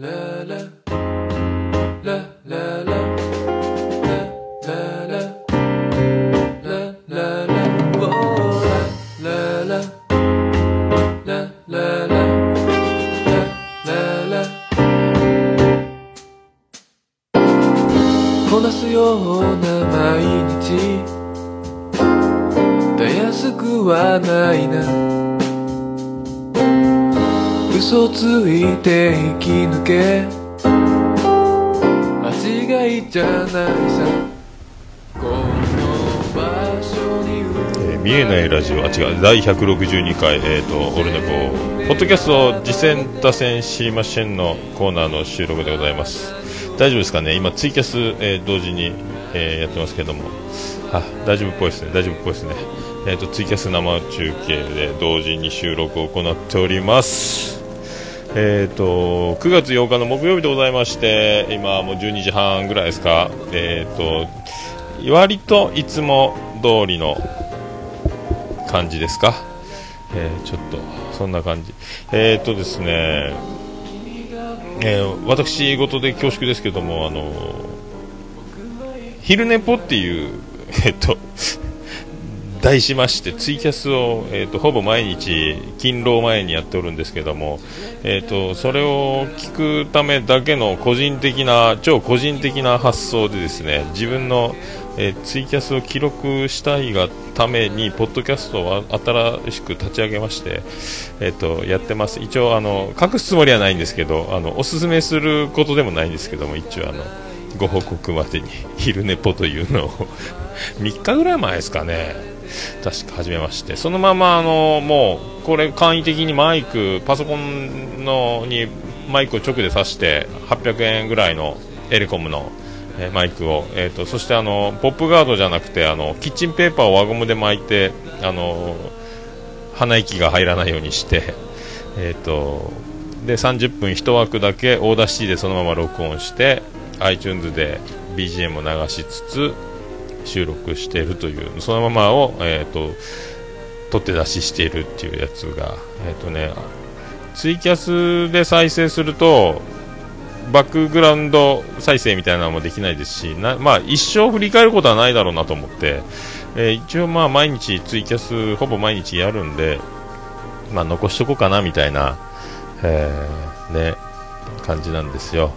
こき抜け間違いじゃないさこの場所にえー見えないラジオ、あ、違う、第162回、えっ、と、オルネポ、ポッドキャスト、次戦打線知りませんのコーナーの収録でございます。大丈夫ですかね？今、ツイキャス、えー同時に、えーやってますけども。あ、大丈夫っぽいですね。大丈夫っぽいですね。えっ、と、ツイキャス生中継で同時に収録を行っております。えー、と9月8日の木曜日でございまして今もう12時半ぐらいですか、えー、と割といつも通りの感じですか、えーちょっとそんな感じ。えっ、とですね、えー私事で恐縮ですけどもあの昼寝ぽっていう えっ、と題しましてツイキャスを、えー、とほぼ毎日勤労前にやっておるんですけども、えー、とそれを聞くためだけの個人的な超個人的な発想でですね自分の、えーツイキャスを記録したいがためにポッドキャストを新しく立ち上げまして、えー、とやってます。一応あの隠すつもりはないんですけどあのおすすめすることでもないんですけども一応あのご報告までに昼寝ぽというのを。3日ぐらい前ですかね。確か始めまして。そのままあのもうこれ簡易的にマイクパソコンのにマイクを直で挿して800円ぐらいのエレコムの、えーマイクを、えー、とそしてあのポップガードじゃなくてあのキッチンペーパーを輪ゴムで巻いてあの鼻息が入らないようにして、えー、とで30分1枠だけ Audacity でそのまま録音して iTunes で BGM を流しつつ収録しているというそのままを、えー、と取って出ししているっていうやつが、えーとね、ツイキャスで再生するとバックグラウンド再生みたいなのもできないですしな、まあ、一生振り返ることはないだろうなと思って、えー一応まあ毎日ツイキャスほぼ毎日やるんで、まあ、残しとこうかなみたいな、えーね、感じなんですよ。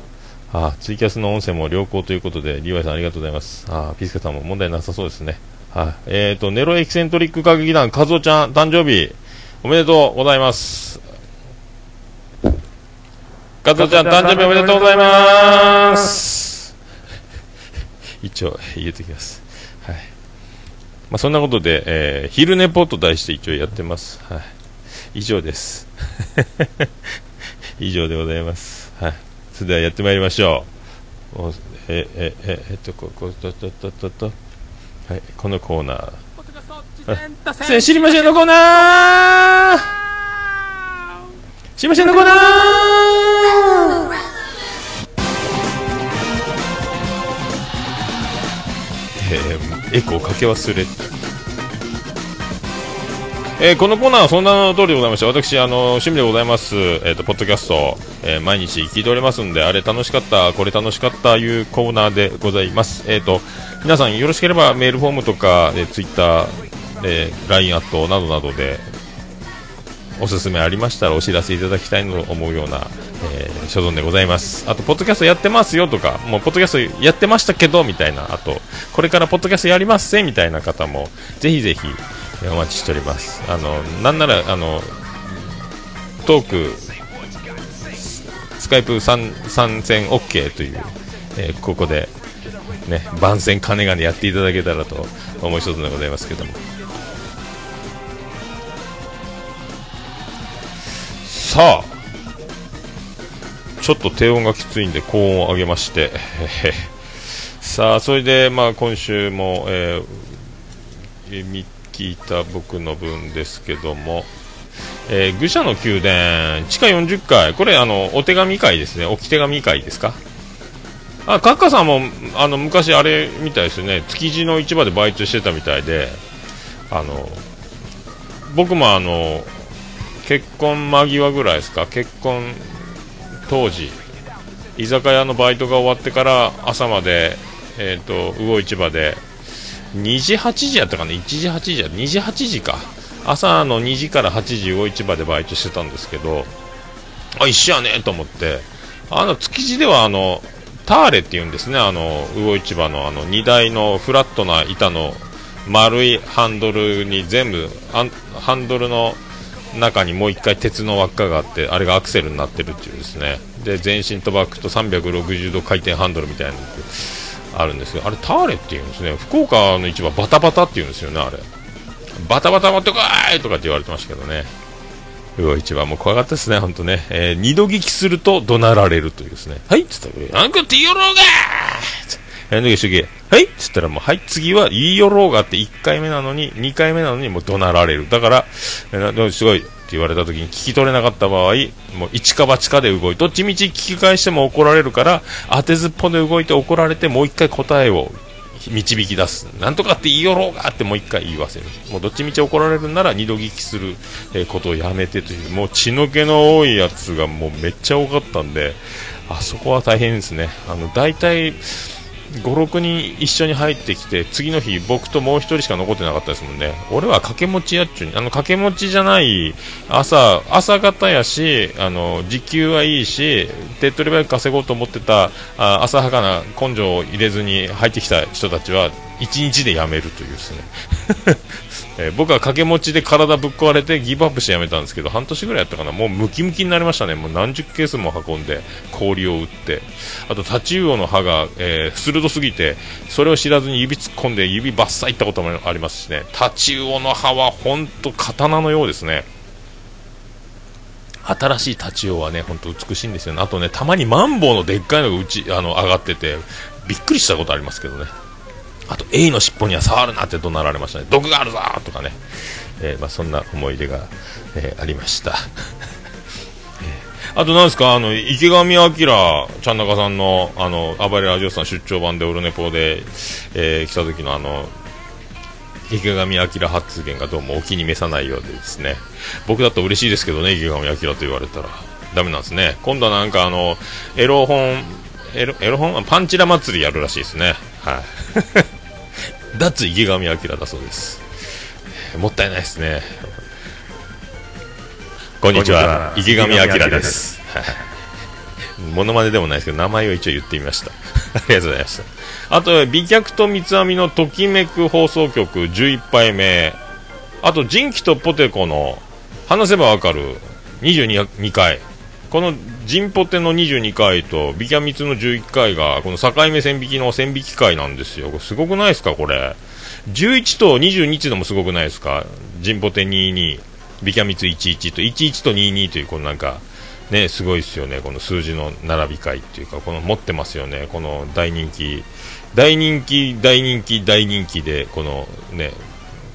あツイキャスの音声も良好ということで、リーワイさんありがとうございます。あピスケさんも問題なさそうですね。はい、えーと、ネロエキセントリック歌劇団、カズオちゃん、誕生日、おめでとうございます。カズオちゃん、誕生日おめでとうございます。一応、言うときます。はい。まあ、そんなことで、えー、昼寝ポと題して一応やってます。はい。以上です。以上でございます。はい。それではやってまいりましょう。おえ、え、え、えっと、こ、こ、と、と、と、と、と。はい、このコーナー。知りませんのコーナー知りませんのコーナーえー、エコーかけ忘れえーこのコーナーはそんなの通りでございまして私あの趣味でございます、えー、とポッドキャスト、えー毎日聞いておりますんであれ楽しかったこれ楽しかったいうコーナーでございます、えー、と皆さんよろしければメールフォームとか、えー、ツイッター、えー、LINE アットなどなどでおすすめありましたらお知らせいただきたいと思うような、えー所存でございます。あとポッドキャストやってますよとかもうポッドキャストやってましたけどみたいなあとこれからポッドキャストやりますせみたいな方もぜひぜひお待ちしております。あのなんならあのトークスカイプ参戦 OK という、えーここでね番宣金がねやっていただけたらと思い一つでございますけども。さあちょっと低音がきついんで高音を上げまして。さあそれでまあ今週も、えーえー見聞いた僕の分ですけども、えー愚者の宮殿地下40階これあのお手紙会ですね。置き手紙会ですか？あカッカさんもあの昔あれみたいですよね。築地の市場でバイトしてたみたいであの僕もあの結婚間際ぐらいですか？結婚当時居酒屋のバイトが終わってから朝まで、えーと、魚市場で2時8時やったかな？1時8時や。2時8時か。朝の2時から8時魚市場でバイトしてたんですけどあ一緒やねと思って。あの築地ではあのターレっていうんですね。あの魚市場のあの荷台のフラットな板の丸いハンドルに全部ハンドルの中にもう1回鉄の輪っかがあってあれがアクセルになってるっていうですね。で前進とバックと360度回転ハンドルみたいなのあるんですけどあれターレっていうんですね。福岡の市場バタバタっていうんですよねあれ。バタバタ持ってこいとかって言われてましたけどね。魚市場も怖かったですね、本当ね、えー、二度聞きすると怒鳴られるというですね、はいっつったら、あんこって言いよろうがーはいっつったらもう、はい、次は言いよろうがって1回目なのに、2回目なのにもう怒鳴られる。だから、えー、すごい言われた時に聞き取れなかった場合、もう一か八かで動い、どっちみち聞き返しても怒られるから、当てずっぽで動いて怒られて、もう1回答えを導き出す。なんとかって言いよろうがってもう一回言わせる。もうどっちみち怒られるなら二度聞きする、ことをやめてという、もう血の気の多いやつがもうめっちゃ多かったんで、あそこは大変ですね。あの、大体、56人一緒に入ってきて次の日僕ともう1人しか残ってなかったですもんね。俺は掛け持ちやっちゅうあの掛け持ちじゃない朝朝方やしあの時給はいいし手っ取り早く稼ごうと思ってたあ浅はかな根性を入れずに入ってきた人たちは1日で辞めるというですね。えー、僕は掛け持ちで体ぶっ壊れてギブアップしてやめたんですけど半年ぐらいやったかな。もうムキムキになりましたね。もう何十ケースも運んで氷を打って。あとタチウオの歯が、えー、鋭すぎてそれを知らずに指突っ込んで指バッサいったこともありますしね。タチウオの歯は本当刀のようですね。新しいタチウオはね本当美しいんですよね。あとねたまにマンボウのでっかいのがうちあの上がっててびっくりしたことありますけどね。あと、エイの尻尾には触るなって怒鳴られましたね。毒があるぞとかね。えー、まあ、そんな思い出が、えー、ありました。あと、なんですか、あの、池上彰、ちゃん中さんの、あの、暴れラジオさん出張版でオルネポで、えー、来た時のあの、池上彰発言がどうもお気に召さないようでですね。僕だと嬉しいですけどね、池上彰と言われたら。ダメなんですね。今度はなんかあの、エロ本、エロエロ本？パンチラ祭りやるらしいですね。はい。脱池上彰だそうです。もったいないですね。こんにちは、池上彰です。モノマネでもないですけど、名前を一応言ってみました。ありがとうございました。あと、美脚と三つ編みのときめく放送局11杯目。あと、人気とポテコの話せばわかる22回。このジンポテの22回とビキャミツの11回がこの境目線引きの線引き会なんですよ。すごくないですか、これ。11と22ってのもすごくないですか？ジンポテ22、ビキャミツ11と11と22というこのなんか、ね、すごいですよね。この数字の並び会っていうか、この持ってますよね。この大人気、大人気、大人気、大人気で、このね、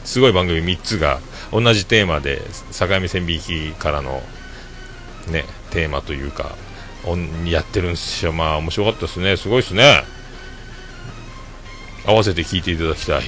すごい番組3つが同じテーマで境目線引きからのね、テーマというか、やってるんですよ。まあ、面白かったですね。すごいですね。合わせて聞いていただきたい。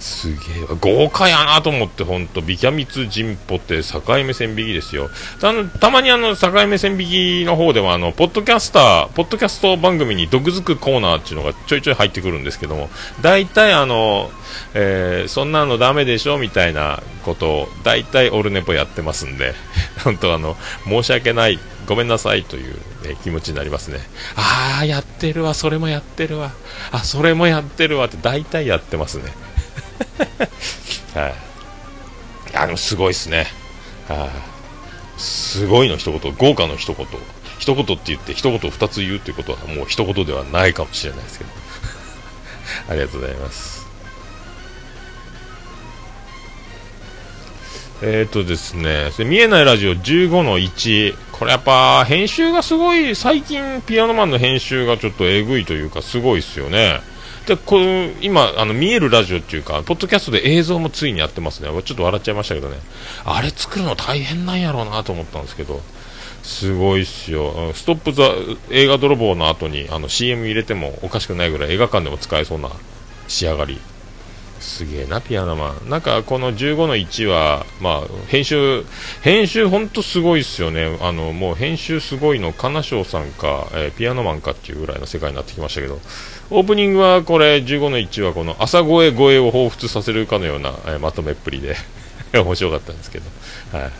すげえ豪華やなと思って、本当ビキャミツジンポって境目線引きですよ。たたまにあの、境目線引きの方では、あの、ポッドキャスター、ポッドキャスト番組に毒づくコーナーっていうのがちょいちょい入ってくるんですけども、大体あの、えー、そんなのダメでしょみたいなことを、大体オルネポやってますんで、本当あの、申し訳ない、ごめんなさいという、ね、気持ちになりますね。ああ、やってるわ、それもやってるわ、あ、それもやってるわって大体やってますね。はい。あ、でもすごいですね。はい。すごいの一言、豪華の一言。一言って言って一言二つ言うってことはもう一言ではないかもしれないですけど。ありがとうございます。えっ、ー、とですね、見えないラジオ15の1。これやっぱ編集がすごい、最近ピアノマンの編集がちょっとえぐいというかすごいですよね。でこの今あの見えるラジオっていうかポッドキャストで映像もついにやってますね。ちょっと笑っちゃいましたけどね。あれ作るの大変なんやろうなと思ったんですけど。すごいっすよ。ストップ・ザ映画泥棒の後にあの CM 入れてもおかしくないぐらい映画館でも使えそうな仕上がり。すげえな、ピアノマン。なんか、この15の1は、まあ、編集、編集ほんとすごいっすよね。あの、もう編集すごいの、金賞さんか、えー、ピアノマンかっていうぐらいの世界になってきましたけど、オープニングはこれ、15の1はこの朝声声を彷彿させるかのような、え、まとめっぷりで 面白かったんですけど、はい。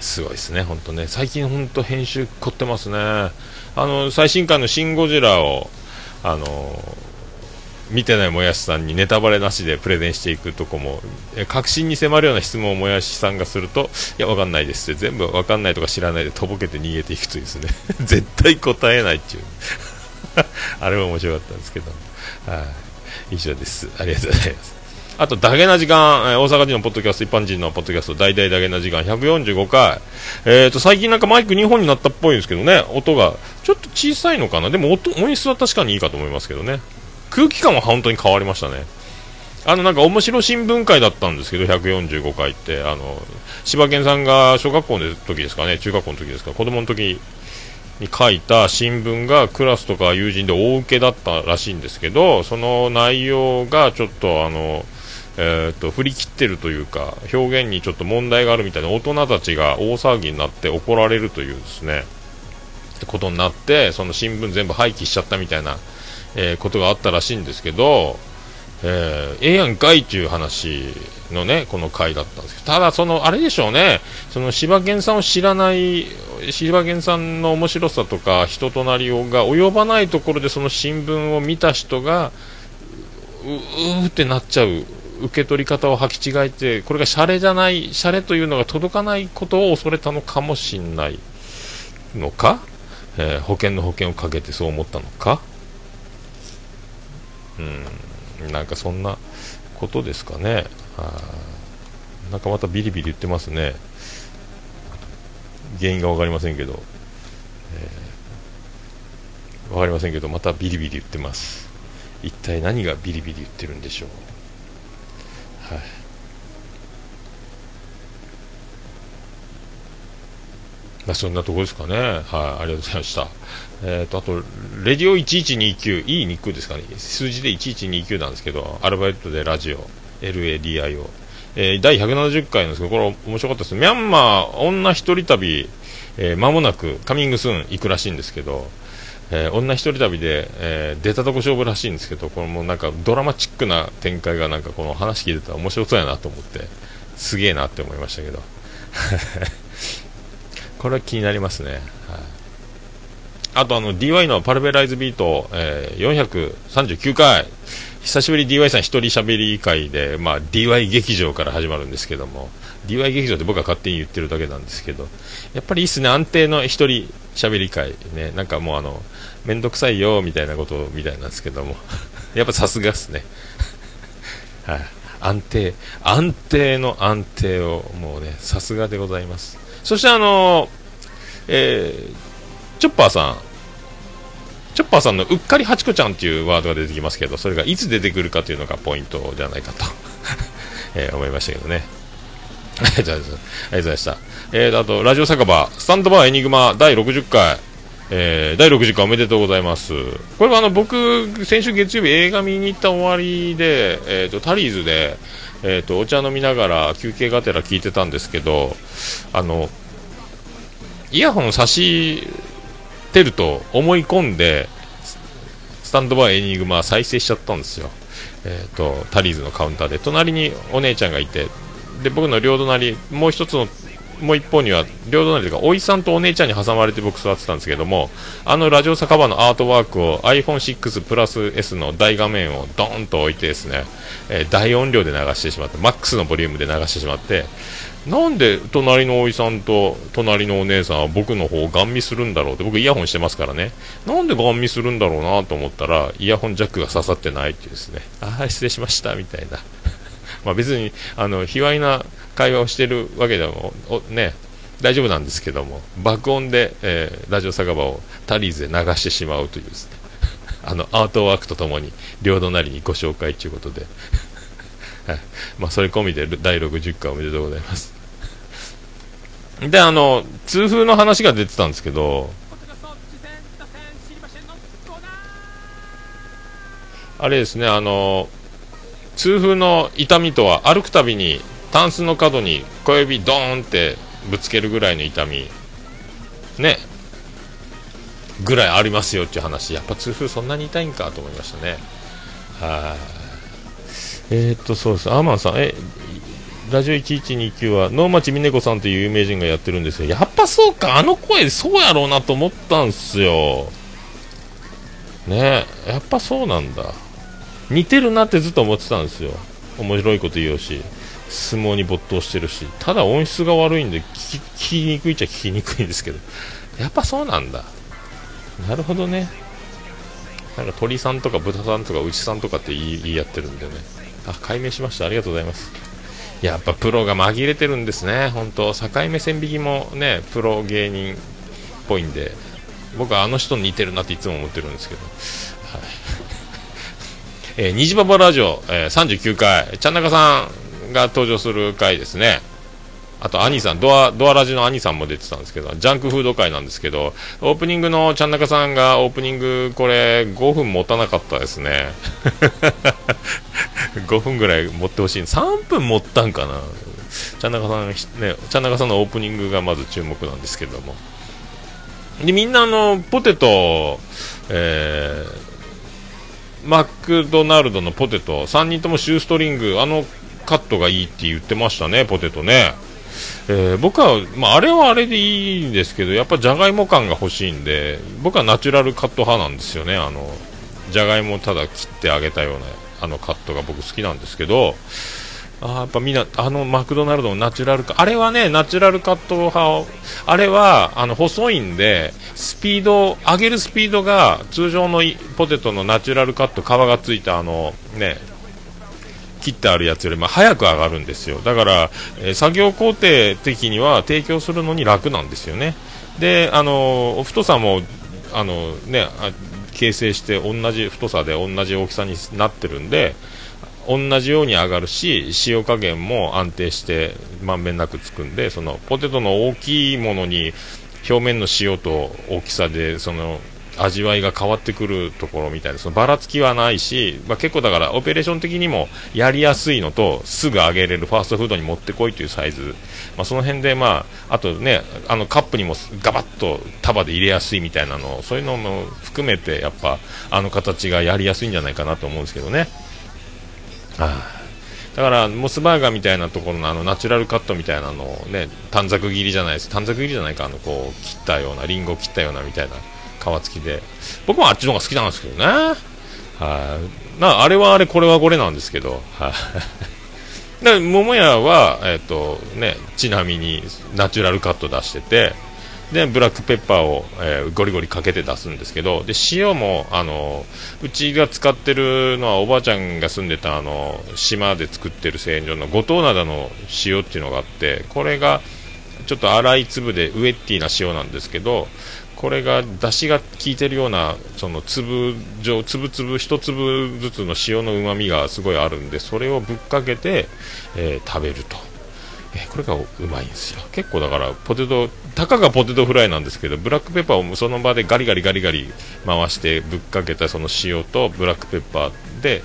すごいですね、本当ね。最近本当編集凝ってますね。あの、最新刊のシン・ゴジラを、あの見てないもやしさんにネタバレなしでプレゼンしていくとこも、確信に迫るような質問をもやしさんがすると、いや、わかんないですって全部わかんないとか知らないでとぼけて逃げていくというですね、絶対答えないっていう あれも面白かったんですけど、はい、以上です。ありがとうございます。あと、ダゲな時間、大阪人のポッドキャスト、一般人のポッドキャスト、大々ダゲな時間、145回。えっ、ー、と、最近なんかマイク2本になったっぽいんですけどね、音が、ちょっと小さいのかな。でも音、音質は確かにいいかと思いますけどね。空気感は本当に変わりましたね。あのなんか面白新聞会だったんですけど、145回って、あの柴犬さんが小学校の時ですかね、中学校の時ですか、子供の時に書いた新聞がクラスとか友人で大受けだったらしいんですけど、その内容がちょっとあの、えーと、振り切ってるというか、表現にちょっと問題があるみたいな大人たちが大騒ぎになって怒られるというですねって、ことになって、その新聞全部廃棄しちゃったみたいなえー、ことがあったらしいんですけど、えー、ええやんかいっていう話のね、この回だったんですけど、ただ、その、あれでしょうね、その柴犬さんを知らない、柴犬さんの面白さとか、人となりをが及ばないところで、その新聞を見た人が、ううーってなっちゃう、受け取り方を履き違えて、これがシャレじゃない、シャレというのが届かないことを恐れたのかもしれないのか、えー、保険の保険をかけてそう思ったのか。うん、なんかそんなことですかね。あなんかまたビリビリ言ってますね。原因が分かりませんけど、えー、分かりませんけど、またビリビリ言ってます。一体何がビリビリ言ってるんでしょう。はい。まあ、そんなとこですかね。はい、ありがとうございました。えっ、ー、と、あと、レディオ1129、いいニックですかね。数字で1129なんですけど、アルバイトでラジオ、LADIO。えー、第170回なんですけど、これ面白かったです。ミャンマー女一人旅、えー、間もなくカミングスーン行くらしいんですけど、えー、女一人旅で、えー、出たとこ勝負らしいんですけど、これもなんかドラマチックな展開がなんかこの話聞いてたら面白そうやなと思って、すげえなって思いましたけど。これは気になりますね。あとあの DY のパルベライズビート、えー、439回、久しぶり DY さん一人喋り会で、まあ、DY 劇場から始まるんですけども、DY 劇場って僕は勝手に言ってるだけなんですけど、やっぱりいいっすね、安定の一人喋り会、ね、なんかもうあの、めんどくさいよみたいなことみたいなんですけども、やっぱさすがっすね。はい、安定、安定の安定を、もうね、さすがでございます。そしてあのえーチョッパーさん、チョッパーさんのうっかりハチコちゃんっていうワードが出てきますけど、それがいつ出てくるかというのがポイントじゃないかと えー、思いましたけどね。ありがとうございました。えー、あと、ラジオ酒場、スタンドバーエニグマ第60回、えー、第60回おめでとうございます。これはあの、僕、先週月曜日映画見に行った終わりで、えっ、ー、と、タリーズで、え、ー、と、お茶飲みながら休憩がてら聞いてたんですけど、あの、イヤホン差してると思い込んで、スタンドバイエニグマ再生しちゃったんですよ。えっ、ー、と、タリーズのカウンターで。隣にお姉ちゃんがいて、で、僕の両隣、もう一つの、もう一方には、両隣というか、おいさんとお姉ちゃんに挟まれて僕座ってたんですけども、あのラジオ酒場のアートワークを iPhone6 プラス S の大画面をドーンと置いてですね、えー、大音量で流してしまって、マックスのボリュームで流してしまって、なんで隣のおいさんと隣のお姉さんは僕の方をガン見するんだろうって僕イヤホンしてますからね。なんでガン見するんだろうなと思ったらイヤホンジャックが刺さってないっていうですね。ああ失礼しましたみたいな。まあ別にあの卑猥な会話をしてるわけでもね大丈夫なんですけども爆音で、えー、ラジオ酒場をタリーズで流してしまうというですね あのアートワークとともに両隣にご紹介ということではい、まあ、それ込みで第60回おめでとうございます。で、あの、痛風の話が出てたんですけど、あれですね、あの、痛風の痛みとは歩くたびにタンスの角に小指ドーンってぶつけるぐらいの痛み。ね。ぐらいありますよっていう話。やっぱ痛風そんなに痛いんかと思いましたね。はい。えー、っとそうです。アーマンさん。えラジオ1129は能町みね子さんという有名人がやってるんですよやっぱそうか。あの声そうやろうなと思ったんすよ。ね。やっぱそうなんだ。似てるなってずっと思ってたんですよ。面白いこと言うし。相撲に没頭してるしただ音質が悪いんで聞き聞きにくいっちゃ聞きにくいんですけどやっぱそうなんだ。なるほどね。なんか鳥さんとか豚さんとか牛さんとかって言い言い合ってるんでね。あ解明しました。ありがとうございます。やっぱプロが紛れてるんですね。本当境目線引きもねプロ芸人っぽいんで僕はあの人に似てるなっていつも思ってるんですけど、はい。えー、虹パパラジオ、えー、39回ちゃんなかさん。が登場する回ですねあと、兄さん、ドア、ドアラジの兄さんも出てたんですけど、ジャンクフード会なんですけど、オープニングのちゃんなかさんが、オープニング、これ、5分持たなかったですね。5分ぐらい持ってほしい。3分持ったんかな。ちゃんなかさん、ね、ちゃんなかさんのオープニングがまず注目なんですけども。で、みんな、あの、ポテト、えー、マクドナルドのポテト、3人ともシューストリング、あのカットがいいって言ってましたね、ポテトね。えー、僕は、まあ、あれはあれでいいんですけど、やっぱじゃがいも感が欲しいんで、僕はナチュラルカット派なんですよね、あのじゃがいもただ切ってあげたようなあのカットが僕好きなんですけど、あやっぱみんな、あのマクドナルドのナチュラルカあれはね、ナチュラルカット派あれはあの細いんで、スピード、上げるスピードが通常のポテトのナチュラルカット、皮がついたあのね、切ってあるやつよりも早く上がるんですよ。だから、え、作業工程的には提供するのに楽なんですよね。であの太さもあのね形成して同じ太さで同じ大きさになってるんで同じように上がるし塩加減も安定してまんべんなくつくんでそのポテトの大きいものに表面の塩と大きさでその味わいが変わってくるところみたいなそのばらつきはないし、まあ、結構だからオペレーション的にもやりやすいのとすぐ揚げれるファーストフードに持ってこいというサイズ、まあ、その辺で、まあ、あとねあのカップにもガバッと束で入れやすいみたいなのそういうのも含めてやっぱあの形がやりやすいんじゃないかなと思うんですけどね。あだからモスバーガーみたいなところのあのナチュラルカットみたいなのをね短冊切りじゃないです。短冊切りじゃないかあのこう切ったようなリンゴを切ったようなみたいな。皮付きで。僕もあっちの方が好きなんですけどね。はい。なあれはあれこれはこれなんですけど。はい。で桃屋は、えーとね、ちなみにナチュラルカット出しててでブラックペッパーを、えー、ゴリゴリかけて出すんですけどで塩もあのうちが使ってるのはおばあちゃんが住んでたあの島で作ってる製塩所の五島灘の塩っていうのがあってこれがちょっと粗い粒でウエッティな塩なんですけどこれが出汁が効いてるようなその粒状粒々一粒ずつの塩のうまみがすごいあるんでそれをぶっかけて、えー、食べると、え、これがうまいんですよ。結構だからポテトたかがポテトフライなんですけどブラックペッパーをその場でガリガリガリガリ回してぶっかけたその塩とブラックペッパーで、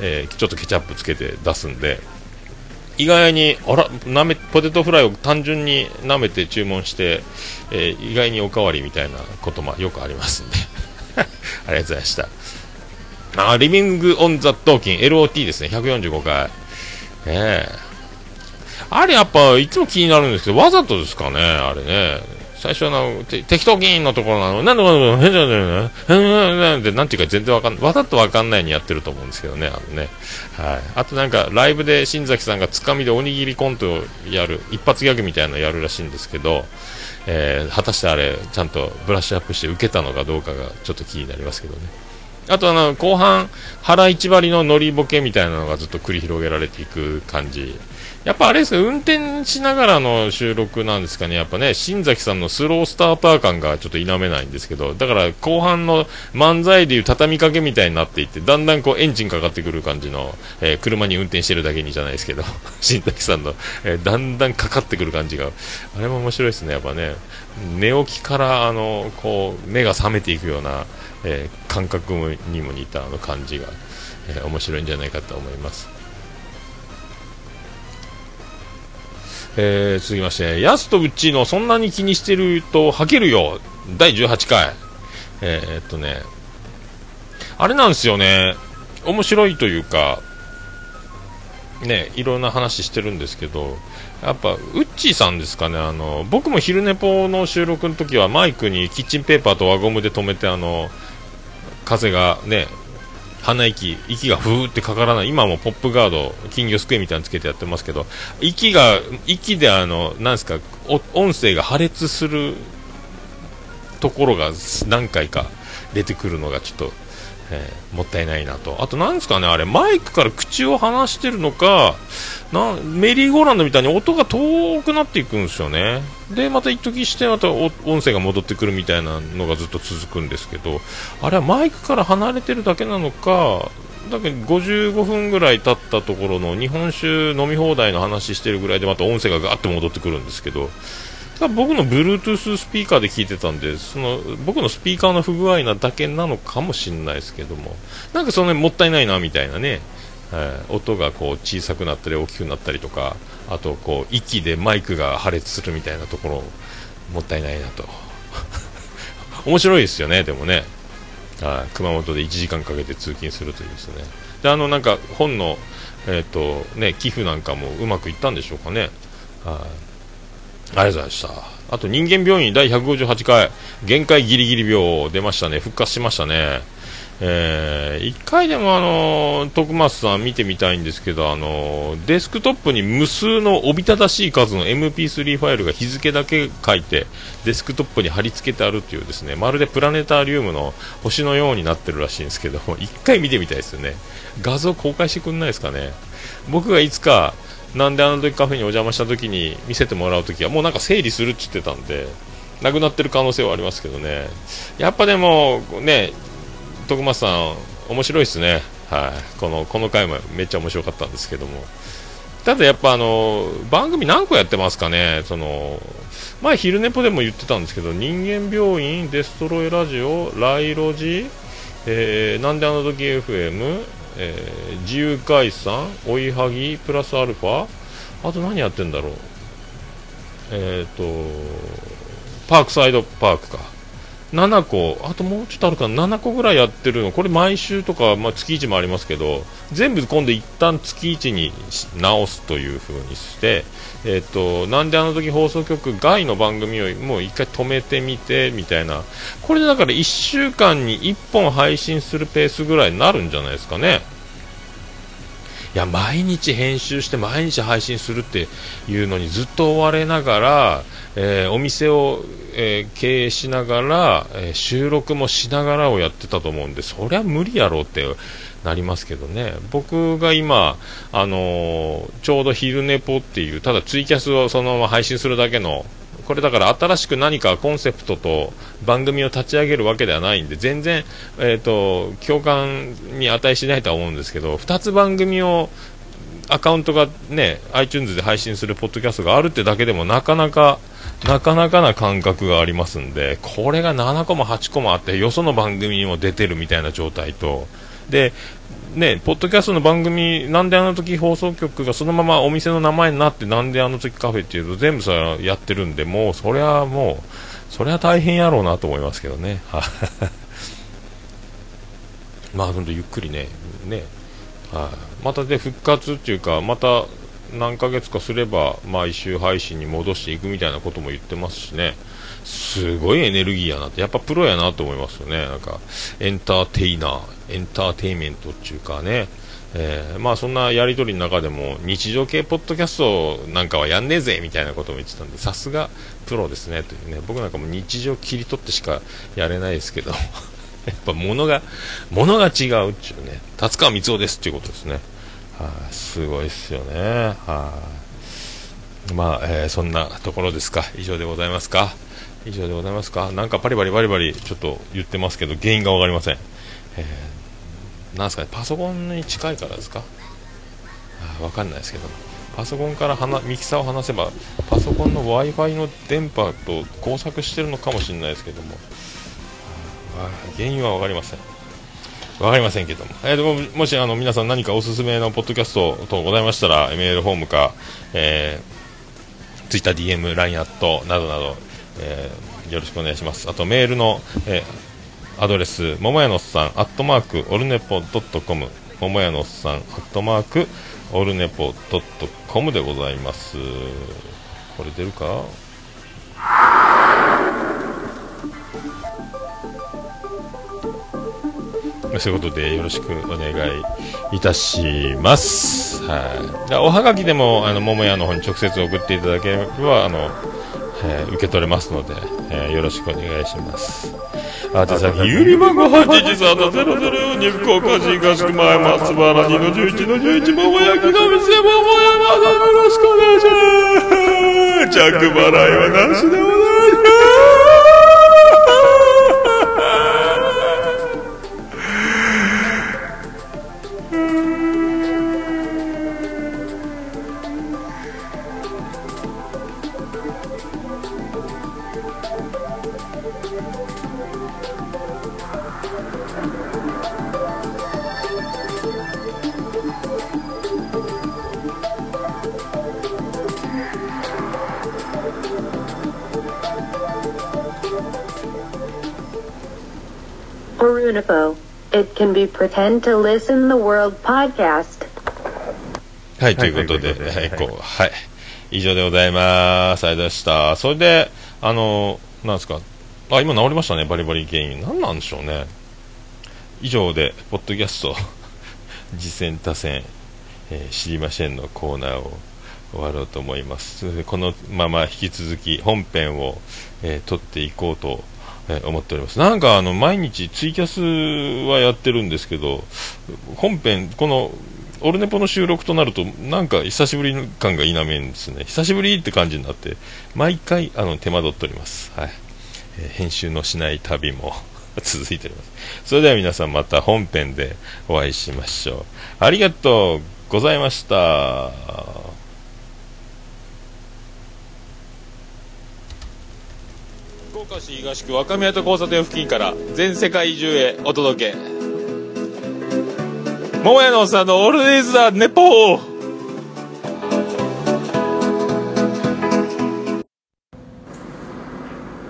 えー、ちょっとケチャップつけて出すんで意外にあらなめポテトフライを単純に舐めて注文して、えー、意外におかわりみたいなこともよくありますんで。ありがとうございました。あリビング・オン・ザ・トーキン LOT ですね。145回。ええ。あれやっぱいつも気になるんですけどわざとですかねあれね。最初の適当議員のところなの、なんでなんで変じゃないのなんていうか全然わかん、わざとわかんないようにやってると思うんですけどね、あのね。はい。あとなんか、ライブで新崎さんがつかみでおにぎりコントをやる、一発ギャグみたいなのやるらしいんですけど、えー、果たしてあれ、ちゃんとブラッシュアップして受けたのかどうかがちょっと気になりますけどね。あとあの、後半、腹一張りのノリボケみたいなのがずっと繰り広げられていく感じ。やっぱあれですか、運転しながらの収録なんですかね、やっぱね、新崎さんのスロースターター感がちょっと否めないんですけど、だから後半の漫才でいう畳みかけみたいになっていって、だんだんこうエンジンかかってくる感じの、えー、車に運転してるだけにじゃないですけど、新崎さんの、えー、だんだんかかってくる感じが、あれも面白いですね、やっぱね、寝起きからあの、こう、目が覚めていくような、えー、感覚にも似たあの感じが、え面白いんじゃないかと思います。えー、続きまして、ヤスとうちのそんなに気にしてると吐けるよ、第18回。えー、っとね、あれなんですよね、面白いというか、ね、いろんな話してるんですけど、やっぱ、ウッチーさんですかね、あの、僕も昼寝ぽの収録の時はマイクにキッチンペーパーと輪ゴムで止めて、あの、風がね、鼻息、息がふーってかからない、今もポップガード、金魚すくいみたいにつけてやってますけど、息が、息であの、なんですか、音声が破裂するところが何回か出てくるのがちょっと、えー、もったいないなと。あと、なんですかね、あれ、マイクから口を離してるのか、なメリーゴーランドみたいに音が遠くなっていくんですよね。で、また一時してまた音声が戻ってくるみたいなのがずっと続くんですけど、あれはマイクから離れてるだけなのか、だけど55分ぐらい経ったところの日本酒飲み放題の話してるぐらいでまた音声がガーッと戻ってくるんですけど、僕の Bluetooth スピーカーで聞いてたんで、その僕のスピーカーの不具合なだけなのかもしれないですけども、なんかそのもったいないなみたいなね、えー、音がこう小さくなったり大きくなったりとかあとこう息でマイクが破裂するみたいなところもったいないなと。面白いですよねでもね。熊本で1時間かけて通勤するというですね。であのなんか本の、えーとね、寄付なんかもうまくいったんでしょうかね。ありがとうございました。あと人間病院第158回限界ギリギリ病出ましたね。復活しましたね。えー、一回でもあの徳松さん見てみたいんですけどあのデスクトップに無数のおびただしい数の MP3 ファイルが日付だけ書いてデスクトップに貼り付けてあるっていうですねまるでプラネタリウムの星のようになってるらしいんですけど一回見てみたいですよね。画像公開してくんないですかね。僕がいつかなんであの時カフェにお邪魔した時に見せてもらう時はもうなんか整理するって言ってたんでなくなってる可能性はありますけどね。やっぱでもね徳松さん、面白いですね、はい、このこの回もめっちゃ面白かったんですけども、ただやっぱあの番組何個やってますかね、その前、昼寝ぽでも言ってたんですけど、人間病院、デストロイラジオ、ライロジ、えー、なんであの時 FM、えー、自由解散、追いはぎ、プラスアルファ、あと何やってんだろう、えっ、ー、と、パークサイドパークか。7個、あともうちょっとあるかな、7個ぐらいやってるの、これ毎週とか、まあ、月1もありますけど、全部今度一旦月1に直すというふうにして、えっ、と、なんであの時放送局外の番組をもう一回止めてみて、みたいな、これでだから1週間に1本配信するペースぐらいになるんじゃないですかね。や毎日編集して毎日配信するっていうのにずっと追われながら、えー、お店を、えー、経営しながら、えー、収録もしながらをやってたと思うんでそりゃ無理やろうってなりますけどね。僕が今、あのちょうど昼寝ぽっていうただツイキャスをそのまま配信するだけのこれだから新しく何かコンセプトと番組を立ち上げるわけではないんで全然、えーと、共感に値しないとは思うんですけど2つ番組をアカウントがね iTunes で配信するポッドキャストがあるってだけでもなかなかなかなかな感覚がありますんでこれが7個も8個もあってよその番組にも出てるみたいな状態と。でね、ポッドキャストの番組、なんであの時放送局がそのままお店の名前になって、なんであの時カフェっていうと全部さやってるんで、もうそれはもう、それは大変やろうなと思いますけどね。まあ、ほんとゆっくりね、ね、はい、またで復活っていうか、また何ヶ月かすれば毎週配信に戻していくみたいなことも言ってますしね。すごいエネルギーやなって、やっぱプロやなと思いますよね。なんか、エンターテイナー、エンターテイメントっていうかね、えー、まあそんなやり取りの中でも日常系ポッドキャストなんかはやんねえぜみたいなことも言ってたんでさすがプロですねというね。僕なんかも日常切り取ってしかやれないですけど。やっぱ物が物が違うっていうね。達川光夫ですっていうことですね。はあ、すごいですよね。はあ、まあ、えー、そんなところですか。以上でございますか。以上でございますか。なんかパリパリバリバリちょっと言ってますけど原因が分かりません、えー、なんすかね。パソコンに近いからですか？あ分かんないですけど。パソコンからミキサーを離せばパソコンの w i f i の電波と交錯してるのかもしれないですけども。原因は分かりません。分かりませんけども、えー、ももしあの皆さん何かおすすめのポッドキャスト等ございましたらメールフォームか、えー TwitterDM、LINE アットなどなど、えー、よろしくお願いします。あとメールの、えー、アドレス、ももやのっさん、アットマーク、オルネポドットコム、ももやのっさん、アットマーク、オルネポドットコムでございます。これ出るか？そういうことでよろしくお願いいたします。はい。おはがきでも、あの、桃屋の方に直接送っていただければ、あの、えー、受け取れますので、えー、よろしくお願いします。あて先、ゆりまご813 0 0に福岡市東区前松原2の11の11桃焼きの店桃山さんよろしくお願いします。着払いはなしでございます。Unifo. It can be pretend to listen the world podcast. はい、ということで、はい、こう、はい。以上でございます。ありがとうございました。それで、あの、なんですか。あ、今治りましたね、バリバリ原因。何なんでしょうね。以上で、ポッドキャスト、次戦多戦、えー、知りませんのコーナーを終わろうと思います。このまま引き続き本編を、えー、撮っていこうとえ思っております。なんかあの毎日ツイキャスはやってるんですけど本編このオルネポの収録となるとなんか久しぶりの感が否めんですね。久しぶりって感じになって毎回あの手間取っております、はい。えー、編集のしない旅も 続いております。それでは皆さんまた本編でお会いしましょう。ありがとうございました。岡市東区若宮と交差点付近から全世界中へお届け桃屋のおっさんのオールディーズ・ザ・ネポー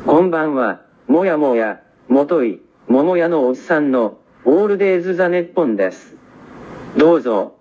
こんばんは、もやもや、もとい、桃屋のおっさんの、オールデイズ・ザ・ネッポンです。どうぞ。